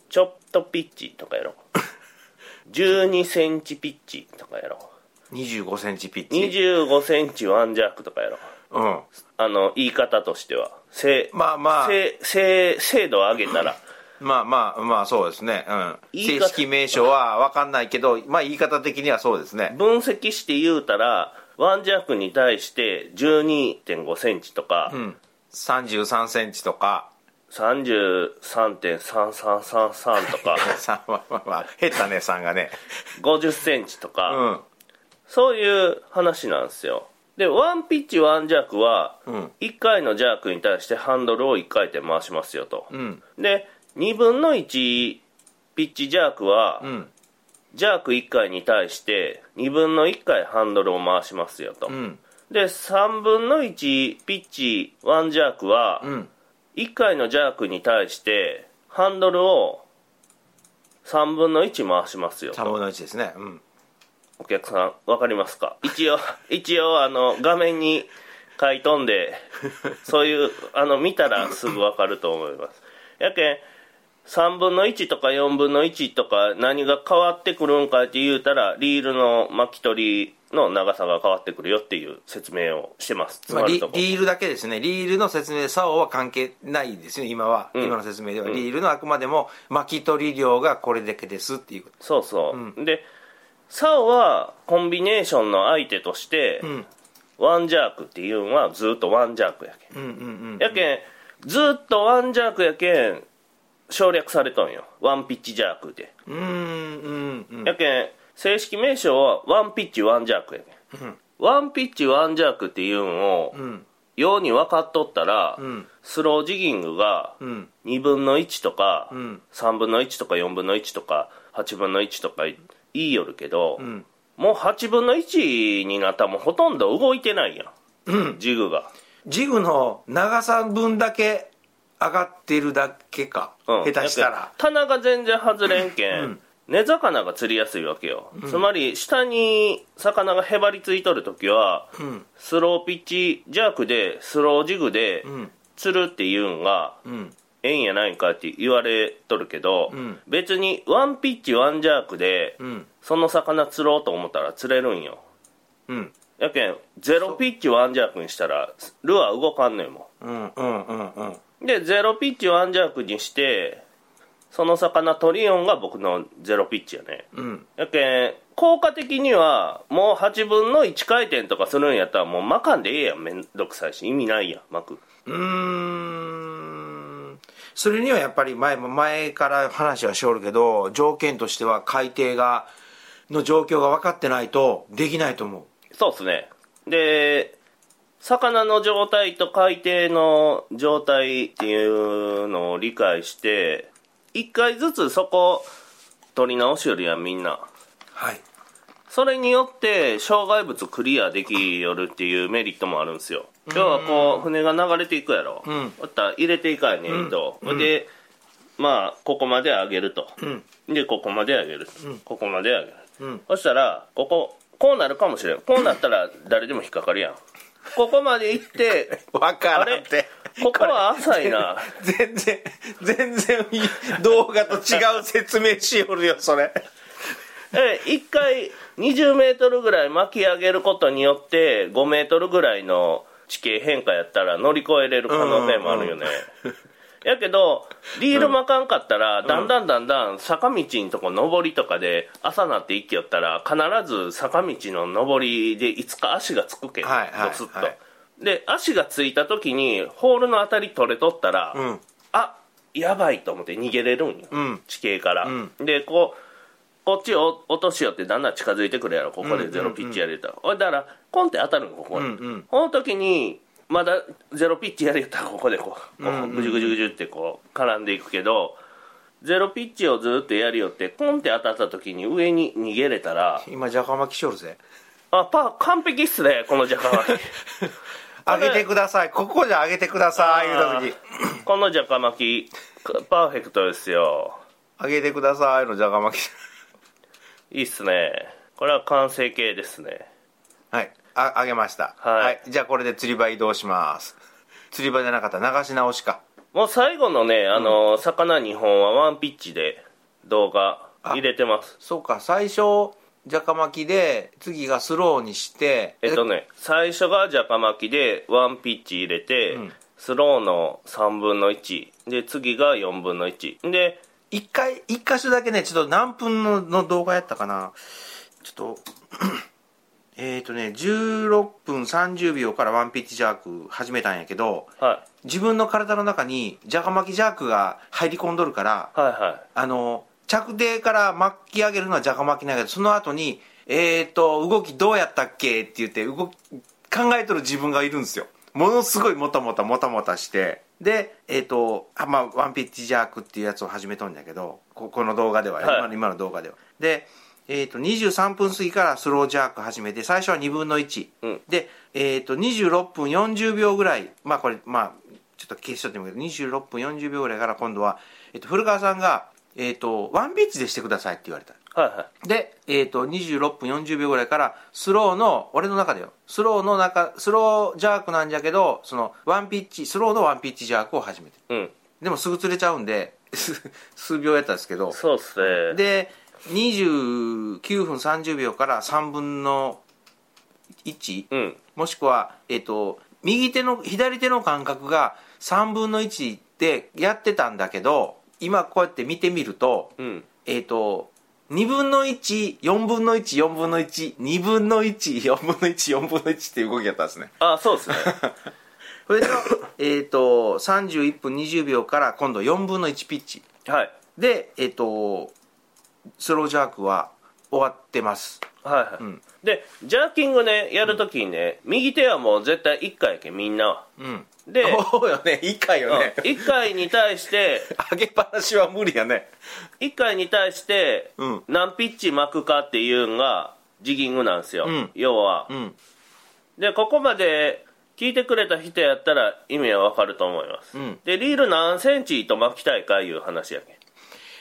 Speaker 1: チョットピッチとかやろ。(laughs) 12センチピッチとかやろ。
Speaker 2: 25センチピッチ。
Speaker 1: 25センチワンジャークとかやろ。
Speaker 2: うん。
Speaker 1: あの言い方としては。せ
Speaker 2: まあまあ。
Speaker 1: せせ精度を上げたら。(laughs)
Speaker 2: まあまあまあそうですね。うん。正式名称は分かんないけどまあ言い方的にはそうですね。
Speaker 1: 分析して言うたらワンジャークに対して12.5センチとか、
Speaker 2: うん。33センチとか。
Speaker 1: 33.3333とか。(laughs)
Speaker 2: さまあまあまあ減ったね3がね
Speaker 1: 50センチとか、
Speaker 2: うん
Speaker 1: そういう話なんですよでワンピッチワンジャークは
Speaker 2: うん
Speaker 1: 1回のジャークに対してハンドルを1回転回しますよと、
Speaker 2: うん
Speaker 1: で2分の1ピッチジャークは、
Speaker 2: うん
Speaker 1: ジャーク1回に対して2分の1回ハンドルを回しますよと、
Speaker 2: うん。
Speaker 1: で3分の1ピッチワンジャークは
Speaker 2: うん。
Speaker 1: 1回のジャークに対してハンドルを3分の1回しますよ
Speaker 2: 3分
Speaker 1: と
Speaker 2: の1ですね。うん。
Speaker 1: お客さん分かりますか？一応 (laughs) 一応あの画面に書いとんで (laughs) そういうあの見たらすぐ分かると思います。やけん3分の1とか4分の1とか何が変わってくるんかって言うたらリールの巻き取りの長さが変わってくるよっていう説明をしてます。つ
Speaker 2: まあ、リ
Speaker 1: まるとこ。
Speaker 2: リールだけですね。リールの説明竿は関係ないですね。今は、
Speaker 1: うん
Speaker 2: 今の説明では、リールのあくまでも巻き取り量がこれだけですっていうこ
Speaker 1: そうそう、で竿はコンビネーションの相手として、ワンジャークっていうのはずっとワンジャークやけん
Speaker 2: うんうんうん。
Speaker 1: やけんずっとワンジャークやけん省略されとんよ。ワンピッチジャークで、
Speaker 2: うんうんうん。
Speaker 1: やけん正式名称はワンピッチワンジャークやけん、
Speaker 2: うん。
Speaker 1: ワンピッチワンジャークっていうのを、
Speaker 2: うん。
Speaker 1: ように分かっとったら、
Speaker 2: うん。
Speaker 1: スロージギングが
Speaker 2: うん。
Speaker 1: 2分の1とか、
Speaker 2: うん。
Speaker 1: 3分の1とか4分の1とか8分の1とか言いよるけど、
Speaker 2: うん。
Speaker 1: もう8分の1になったらもうほとんど動いてないやん。
Speaker 2: うん。
Speaker 1: ジグが、
Speaker 2: ジグの長さ分だけ上がってるだけか、
Speaker 1: うん。
Speaker 2: 下手したら。
Speaker 1: 棚が全然外れんけん、
Speaker 2: うん。
Speaker 1: 根魚が釣りやすいわけよ、つまり下に魚がへばりついとる時は
Speaker 2: うん。
Speaker 1: スローピッチジャークでスロージグで
Speaker 2: うん。
Speaker 1: 釣るっていうんが
Speaker 2: うん。
Speaker 1: ええんやないんかって言われとるけど、
Speaker 2: うん。
Speaker 1: 別にワンピッチワンジャークで
Speaker 2: うん。
Speaker 1: その魚釣ろうと思ったら釣れるんよ。
Speaker 2: うん。
Speaker 1: やけんゼロピッチワンジャークにしたらルアー動かんねんも
Speaker 2: う。んうんうんうん
Speaker 1: んでゼロピッチワンジャークにしてその魚トリオンが僕のゼロピッチやね。
Speaker 2: うん。
Speaker 1: やけん効果的にはもう8分の1回転とかするんやったらもう巻かんでええやん。めんどくさいし意味ないやん巻く。
Speaker 2: うーん。それにはやっぱり前も前から話はしおるけど条件としては海底がの状況が分かってないとできないと思
Speaker 1: そうっすね。で魚の状態と海底の状態っていうのを理解して一回ずつそこ取り直しよるやんみんな。
Speaker 2: うはい。
Speaker 1: それによって障害物クリアできよるっていうメリットもあるんですよ。要はこう船が流れていくやろ、
Speaker 2: うん。
Speaker 1: おったら入れていかんねんと、
Speaker 2: うん。
Speaker 1: でまあここまで上げると、
Speaker 2: うん。
Speaker 1: でここまで上げる、ここまで上げる、
Speaker 2: うん。
Speaker 1: そしたらこここうなるかもしれん。こうなったら誰でも引っかかるやんここまで行って (laughs)
Speaker 2: 分か
Speaker 1: あれここは浅いな。
Speaker 2: 全然全然動画と違う説明しよるよそれ。(laughs)
Speaker 1: え1回20メートルぐらい巻き上げることによって5メートルぐらいの地形変化やったら乗り越えれる可能性もあるよね、やけどリール巻かんかったら、だんだんだんだん坂道んとこ上りとかで朝なって行きよったら必ず坂道の上りでいつか足がつくけん、
Speaker 2: はいはい
Speaker 1: ドスッと、
Speaker 2: はい
Speaker 1: で足がついた時にホールの当たり取れとったら、
Speaker 2: うん。
Speaker 1: あやばいと思って逃げれるんよ、
Speaker 2: うん。
Speaker 1: 地形から、
Speaker 2: うん。
Speaker 1: でこうこっちを落としよってだんだん近づいてくるやろここでゼロピッチやれたら、おいだからコンって当たるんここに、
Speaker 2: うんうん。
Speaker 1: この時にまだゼロピッチやれたらここでこうぐじゅぐじゅぐじゅってこう絡んでいくけどゼロピッチをずっとやりよってコンって当たった時に上に逃げれたら
Speaker 2: 今ジャカ巻きしょるぜ。
Speaker 1: あパ完璧っすねこのジャカ巻き (laughs)
Speaker 2: 上げてください。ここじゃ上げてください言うた時
Speaker 1: このジャカ巻きパーフェクトですよ。
Speaker 2: 上げてくださいのジャカ巻き
Speaker 1: いいっすね。これは完成形ですね。
Speaker 2: はいあ上げました。
Speaker 1: はい。
Speaker 2: じゃあこれで釣り場移動します。釣り場じゃなかった。ら流し直しか。
Speaker 1: もう最後のねあの、魚2本はワンピッチで動画入れてます。
Speaker 2: そうか。最初ジャカ巻きで次がスローにして
Speaker 1: えっとね最初がジャカ巻きでワンピッチ入れて、
Speaker 2: うん。
Speaker 1: スローの3分の1で次が4分の1で
Speaker 2: 一回一箇所だけねちょっと何分のの動画やったかな。ちょっとえっとね16分30秒からワンピッチジャーク始めたんやけど
Speaker 1: は
Speaker 2: 自分の体の中にジャカ巻きジャークが入り込んどるから
Speaker 1: いはい。は
Speaker 2: あの着底から巻き上げるのはジャカ巻きなんやけどその後にえっ、と動きどうやったっけって言って動き考えとる自分がいるんですよ。ものすごいもたもたもたもたして。でえっ、とあまあワンピッチジャークっていうやつを始めとんだけどここの動画では、
Speaker 1: はい。
Speaker 2: 今の動画では。でえー、と23分過ぎからスロージャーク始めて最初は2分の1、
Speaker 1: うん。
Speaker 2: で、えー、と26分40秒ぐらい。まあこれまあちょっと消しとってもいいけど26分40秒ぐらいから今度は、えー、と古川さんが、えー、とワンピッチでしてくださいって言われた。
Speaker 1: いはいはい。
Speaker 2: で、えー、と26分40秒ぐらいからスローの俺の中でよ。スローの中スロージャークなんじゃけどそのワンピッチスローのワンピッチジャークを始めて
Speaker 1: うん。
Speaker 2: でもすぐ釣れちゃうんで (laughs) 数秒やったんですけど。
Speaker 1: そうっすね。
Speaker 2: で29分30秒から3分の1、
Speaker 1: うん。
Speaker 2: もしくは、えっと右手の左手の感覚が3分の1でやってたんだけど今こうやって見てみると
Speaker 1: うん。
Speaker 2: えっ、と2分の14分の14分の12分の14分の14分の1っていう動きやったんですね。
Speaker 1: あそうっすね。(laughs)
Speaker 2: それでえっと31分20秒から今度4分の1ピッチ。
Speaker 1: はい。
Speaker 2: でえっ、とスロージャークは終わってます。
Speaker 1: はいはい、
Speaker 2: ん。
Speaker 1: でジャーキングねやるときにね、右手はもう絶対1回やけんみんなは。
Speaker 2: うん。
Speaker 1: で、
Speaker 2: そうよね。1回よね。
Speaker 1: 1回に対して (laughs)
Speaker 2: 上げっぱなしは無理やね。
Speaker 1: 1回に対して
Speaker 2: うん。
Speaker 1: 何ピッチ巻くかっていうのがジギングなんですよ、
Speaker 2: うん。
Speaker 1: 要は、
Speaker 2: うん。
Speaker 1: でここまで聞いてくれた人やったら意味はわかると思います、
Speaker 2: うん。
Speaker 1: でリール何センチと巻きたいかいう話やけん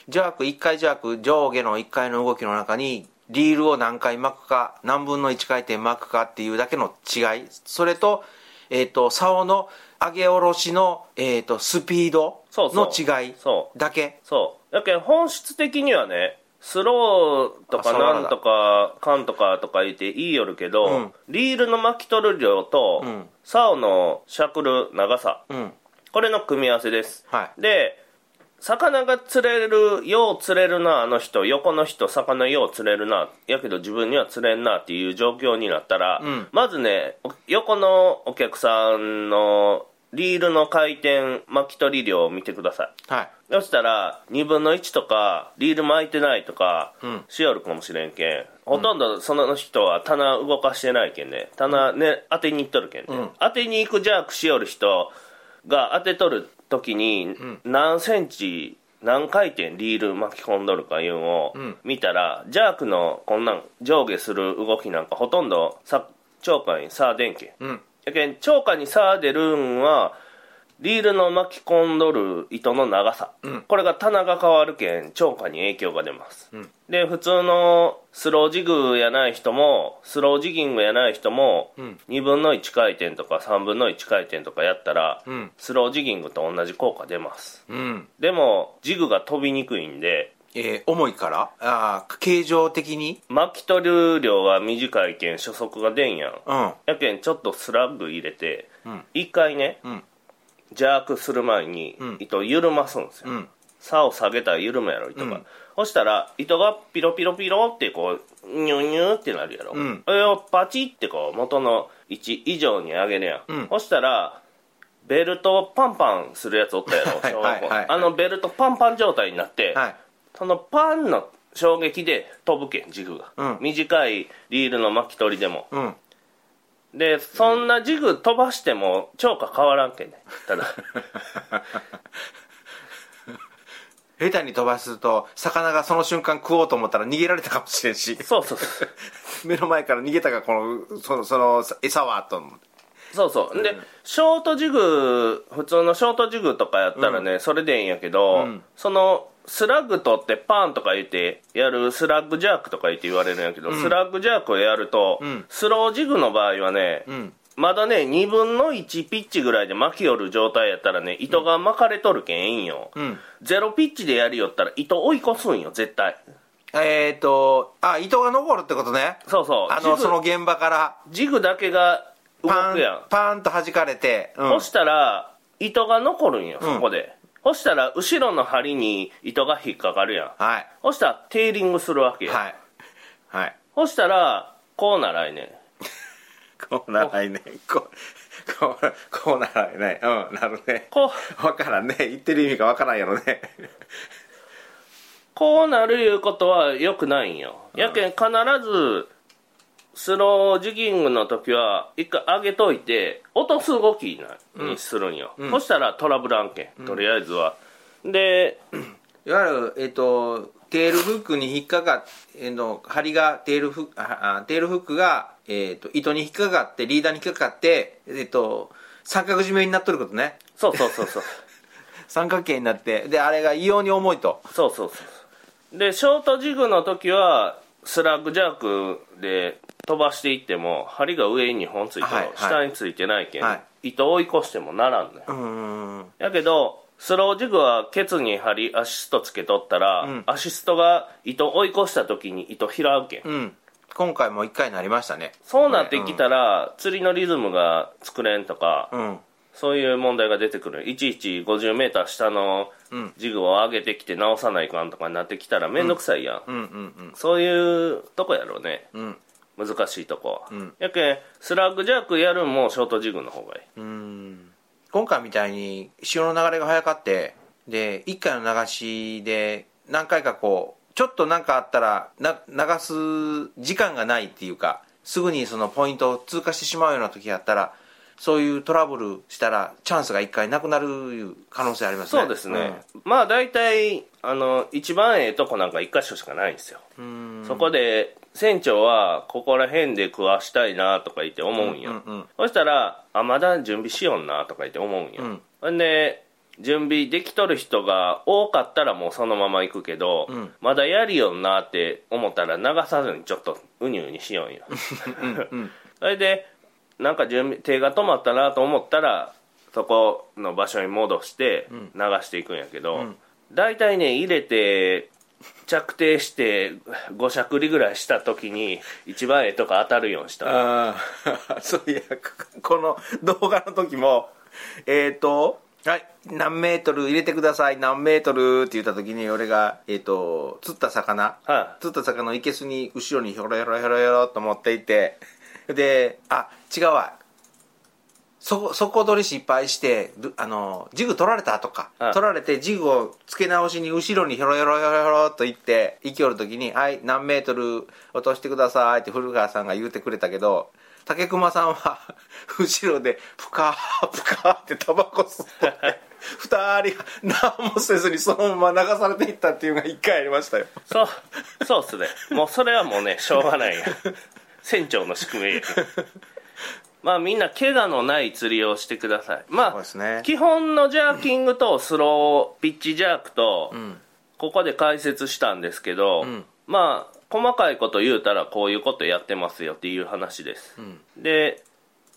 Speaker 2: ジャーク1回ジャーク上下の1回の動きの中にリールを何回巻くか何分の1回転巻くかっていうだけの違い。それと,、えー、と竿の上げ下ろしの、えー、とスピードの違い
Speaker 1: そう。
Speaker 2: だけ。
Speaker 1: そう。やけん本質的にはねスローとか
Speaker 2: なん
Speaker 1: とかカンとかとか言って言いよるけど、
Speaker 2: うん。
Speaker 1: リールの巻き取る量と、
Speaker 2: うん。
Speaker 1: 竿のしゃくる長さ。
Speaker 2: うん。
Speaker 1: これの組み合わせです。
Speaker 2: はい。
Speaker 1: で魚が釣れるよう釣れるなあの人横の人魚よう釣れるなやけど自分には釣れんなっていう状況になったら、
Speaker 2: うん。
Speaker 1: まずねお横のお客さんのリールの回転巻き取り量を見てください。
Speaker 2: はい。
Speaker 1: そしたら2分の1とかリール巻いてないとか
Speaker 2: うん。
Speaker 1: しよるかもしれんけん。ほとんどその人は棚動かしてないけんね。棚ね当てに行っとるけんね、
Speaker 2: うん。
Speaker 1: 当てに行くジャークしよる人が当てとる時に何センチ何回転リール巻き込んどるかいうのを
Speaker 2: うん。
Speaker 1: 見たら、ジャークのこんなん上下する動きなんかほとんどさ超過に差出んけん。
Speaker 2: うん。
Speaker 1: やけん超過に差出るんはリールの巻き込んどる糸の長さ、
Speaker 2: うん。
Speaker 1: これが棚が変わるけん超過に影響が出ます、
Speaker 2: うん。
Speaker 1: で普通のスロージグやない人もスロージギングやない人も、
Speaker 2: うん。
Speaker 1: 2分の1回転とか3分の1回転とかやったら、
Speaker 2: うん。
Speaker 1: スロージギングと同じ効果出ます。
Speaker 2: うん。
Speaker 1: でもジグが飛びにくいんで
Speaker 2: えー重いから？あー形状的に？
Speaker 1: 巻き取る量は短いけん初速が出んやん
Speaker 2: うん
Speaker 1: やけんちょっとスラッグ入れて、
Speaker 2: うん
Speaker 1: 一回ね、
Speaker 2: うん
Speaker 1: ジャークする前に
Speaker 2: うん。
Speaker 1: 糸を緩ますんですよ、
Speaker 2: うん。
Speaker 1: 竿を下げたら緩むやろ糸が、
Speaker 2: うん。
Speaker 1: そしたら糸がピロピロピロってこうニュニュってなるやろ、
Speaker 2: うん。
Speaker 1: をパチってこう元の位置以上に上げるやん、
Speaker 2: うん。
Speaker 1: そしたらベルトをパンパンするやつおったやろ
Speaker 2: はい
Speaker 1: 小学校
Speaker 2: はいはい。
Speaker 1: あのベルトパンパン状態になって、
Speaker 2: はい。
Speaker 1: そのパンの衝撃で飛ぶけん軸が、
Speaker 2: うん。
Speaker 1: 短いリールの巻き取りでも。
Speaker 2: うん
Speaker 1: でそんなジグ飛ばしても超過変わらんけんね。ただ。(laughs)
Speaker 2: 下手に飛ばすと魚がその瞬間食おうと思ったら逃げられたかもしれんし。
Speaker 1: そうそうそう。(laughs)
Speaker 2: 目の前から逃げたかこのそのその餌はと思って
Speaker 1: そうそう。でショートジグ普通のショートジグとかやったらね、それでいいんやけど、
Speaker 2: うん。
Speaker 1: そのスラッグ取ってパンとか言ってやるスラッグジャークとか言って言われるんやけど、スラッグジャークをやると、
Speaker 2: うん。
Speaker 1: スロージグの場合はね、
Speaker 2: うん。
Speaker 1: まだね2分の1ピッチぐらいで巻き寄る状態やったらね糸が巻かれとるけんええんよ、
Speaker 2: うん。
Speaker 1: ゼロピッチでやりよったら糸追い越すんよ絶対。
Speaker 2: えっ、とあ糸が残るってことね。
Speaker 1: そうそう。
Speaker 2: あの
Speaker 1: ジグ
Speaker 2: その現場から。
Speaker 1: ジグだけが動くやん。
Speaker 2: パーンと弾かれて、うん。
Speaker 1: そしたら糸が残るんよ
Speaker 2: うん。
Speaker 1: そこで、そしたら後ろの針に糸が引っかかるやん。
Speaker 2: はい。
Speaker 1: そしたらテーリングするわけや、
Speaker 2: はい。はい。
Speaker 1: そしたらこうならいね (laughs)
Speaker 2: こうならいねこうこうこうならいねうんなるね。
Speaker 1: こう。
Speaker 2: 分からんね。言ってる意味が分からんやろね。
Speaker 1: こうなるいうことはよくないんよ、やけん必ずスロージギングの時は一回上げといて落とす動きなにするんよ、そしたらトラブル案件とりあえずは、で
Speaker 2: いわゆる、えっとテールフックに引っかかっえーの針がテールフックテールフックが、えっと糸に引っかかってリーダーに引っかかって、えっと三角締めになっとることね。
Speaker 1: そうそうそうそう。(laughs)
Speaker 2: 三角形になってであれが異様に重いと。
Speaker 1: そうそうそう。でショートジグの時はスラッグジャークで飛ばしていっても針が上に2本ついても
Speaker 2: はいはい。
Speaker 1: 下についてないけん、
Speaker 2: はい。
Speaker 1: 糸追い越してもならんのよ、
Speaker 2: うーん
Speaker 1: やけどスロージグはケツに針アシストつけとったら、
Speaker 2: ん。
Speaker 1: アシストが糸追い越した時に糸拾うけん、
Speaker 2: うん。今回も一回になりましたね。
Speaker 1: そうなってきたら、釣りのリズムが作れんとか、
Speaker 2: うん。
Speaker 1: そういう問題が出てくる。いちいち 50m 下の
Speaker 2: うん。
Speaker 1: ジグを上げてきて直さないかんとかになってきたら面倒くさいやん、
Speaker 2: うんうん。
Speaker 1: そういうとこやろうね。
Speaker 2: うん
Speaker 1: 難しいとこは、
Speaker 2: ん。
Speaker 1: やけんスラッグジャークやるんもショートジグの方がいい。
Speaker 2: うん。今回みたいに潮の流れが速かってで1回の流しで何回かこうちょっと何かあったらな流す時間がないっていうかすぐにそのポイントを通過してしまうような時やったらそういうトラブルしたらチャンスが1回なくなる可能性ありますね。
Speaker 1: そうですね、まあ大体あの一番ええとこなんか一箇所しかないんですよ、
Speaker 2: うん。
Speaker 1: そこで船長はここら辺で食わしたいなとか言って思うんよ、
Speaker 2: うんうん
Speaker 1: そしたらあまだ準備しよんなとか言って思うんよ、
Speaker 2: うん。
Speaker 1: ほんで準備できとる人が多かったらもうそのまま行くけど、
Speaker 2: ん。
Speaker 1: まだやりよんなって思ったら流さずにちょっとうにうにしよんよ (laughs) それでなんか準備手が止まったなと思ったらそこの場所に戻して流していくんやけど、
Speaker 2: ん。
Speaker 1: 大体ね入れて着底して5しゃくりぐらいした時に一番ええとこ当たるようにした。
Speaker 2: ああ (laughs) そういやこの動画の時もえっ、とはい何メートル入れてください何メートルって言った時に俺がえっ、と釣った魚
Speaker 1: は
Speaker 2: 釣った魚のいけすに後ろにひょろひょろひょろひょろと持っていってであ違うわそ底取り失敗してルあのジグ取られたとか、
Speaker 1: はい
Speaker 2: 取られてジグを付け直しに後ろにひょろひょろひょろひょろと言って行きおる時に「はい何メートル落としてください」って古川さんが言うてくれたけど竹熊さんは (laughs) 後ろでプカープカーってタバコ吸って二人何もせずにそのまま流されていったっていうのが一回ありましたよ。
Speaker 1: そうそうっすね。もうそれはもうねしょうがない。や船長の宿命や (laughs) まあみんな怪我のない釣りをしてください。まあ
Speaker 2: ね。
Speaker 1: 基本のジャーキングとスローピッチジャークと、
Speaker 2: ん。
Speaker 1: ここで解説したんですけど、
Speaker 2: ん。
Speaker 1: まあ細かいこと言うたらこういうことやってますよっていう話です、
Speaker 2: ん。
Speaker 1: で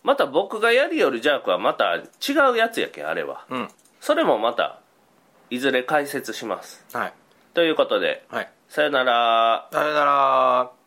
Speaker 1: また僕がやるよりジャークはまた違うやつやけんあれは。
Speaker 2: うん。
Speaker 1: それもまたいずれ解説します。
Speaker 2: はい。
Speaker 1: ということで
Speaker 2: はい。
Speaker 1: さよなら。
Speaker 2: さよなら